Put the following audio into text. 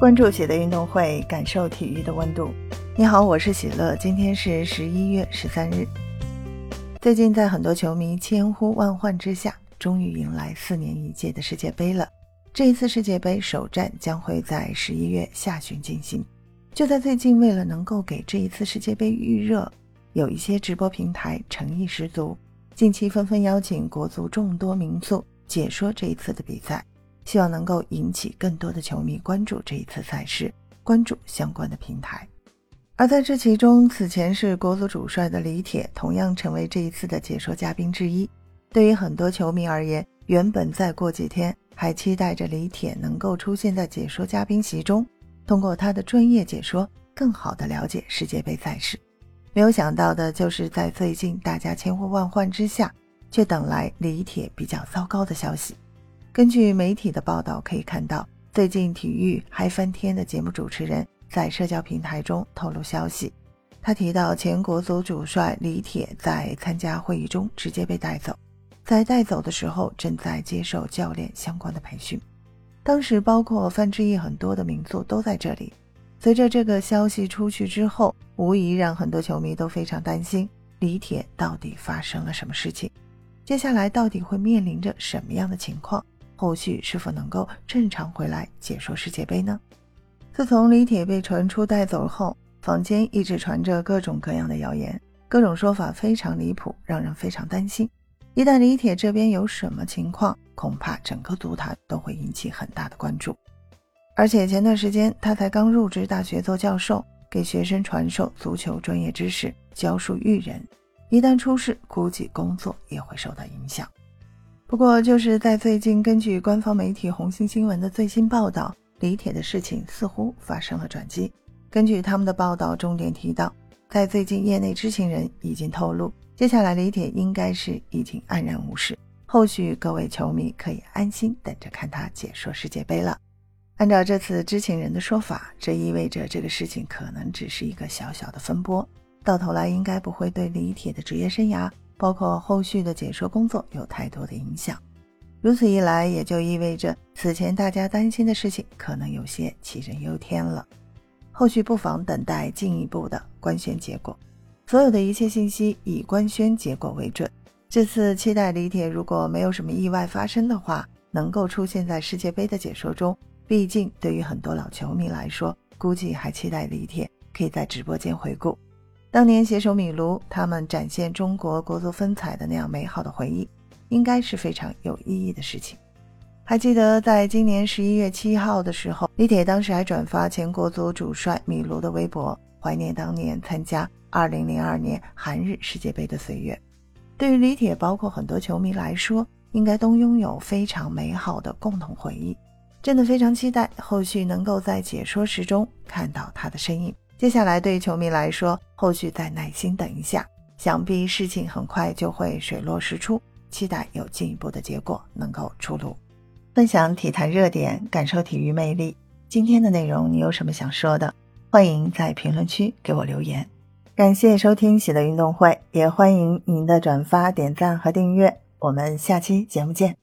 关注喜乐运动会，感受体育的温度。你好，我是喜乐，今天是十一月十三日。最近在很多球迷千呼万唤之下，终于迎来四年一届的世界杯了。这一次世界杯首战将会在十一月下旬进行。就在最近，为了能够给这一次世界杯预热，有一些直播平台诚意十足，近期纷纷邀请国足众多名宿解说这一次的比赛。希望能够引起更多的球迷关注这一次赛事，关注相关的平台。而在这其中，此前是国足主帅的李铁同样成为这一次的解说嘉宾之一。对于很多球迷而言，原本再过几天还期待着李铁能够出现在解说嘉宾席中，通过他的专业解说，更好的了解世界杯赛事。没有想到的就是，在最近大家千呼万唤之下，却等来李铁比较糟糕的消息。根据媒体的报道可以看到，最近体育嗨翻天的节目主持人在社交平台中透露消息，他提到前国足主帅李铁在参加会议中直接被带走，在带走的时候正在接受教练相关的培训，当时包括范志毅很多的名宿都在这里。随着这个消息出去之后，无疑让很多球迷都非常担心李铁到底发生了什么事情，接下来到底会面临着什么样的情况？后续是否能够正常回来解说世界杯呢？自从李铁被传出带走后，坊间一直传着各种各样的谣言，各种说法非常离谱，让人非常担心。一旦李铁这边有什么情况，恐怕整个足坛都会引起很大的关注。而且前段时间他才刚入职大学做教授，给学生传授足球专业知识，教书育人，一旦出事，估计工作也会受到影响。不过，就是在最近，根据官方媒体红星新闻的最新报道，李铁的事情似乎发生了转机。根据他们的报道，重点提到，在最近，业内知情人已经透露，接下来李铁应该是已经安然无事，后续各位球迷可以安心等着看他解说世界杯了。按照这次知情人的说法，这意味着这个事情可能只是一个小小的风波，到头来应该不会对李铁的职业生涯。包括后续的解说工作有太多的影响，如此一来，也就意味着此前大家担心的事情可能有些杞人忧天了。后续不妨等待进一步的官宣结果，所有的一切信息以官宣结果为准。这次期待李铁如果没有什么意外发生的话，能够出现在世界杯的解说中。毕竟对于很多老球迷来说，估计还期待李铁可以在直播间回顾。当年携手米卢，他们展现中国国足风采的那样美好的回忆，应该是非常有意义的事情。还记得在今年十一月七号的时候，李铁当时还转发前国足主帅米卢的微博，怀念当年参加二零零二年韩日世界杯的岁月。对于李铁，包括很多球迷来说，应该都拥有非常美好的共同回忆。真的非常期待后续能够在解说时中看到他的身影。接下来，对球迷来说，后续再耐心等一下，想必事情很快就会水落石出。期待有进一步的结果能够出炉。分享体坛热点，感受体育魅力。今天的内容你有什么想说的？欢迎在评论区给我留言。感谢收听喜乐运动会，也欢迎您的转发、点赞和订阅。我们下期节目见。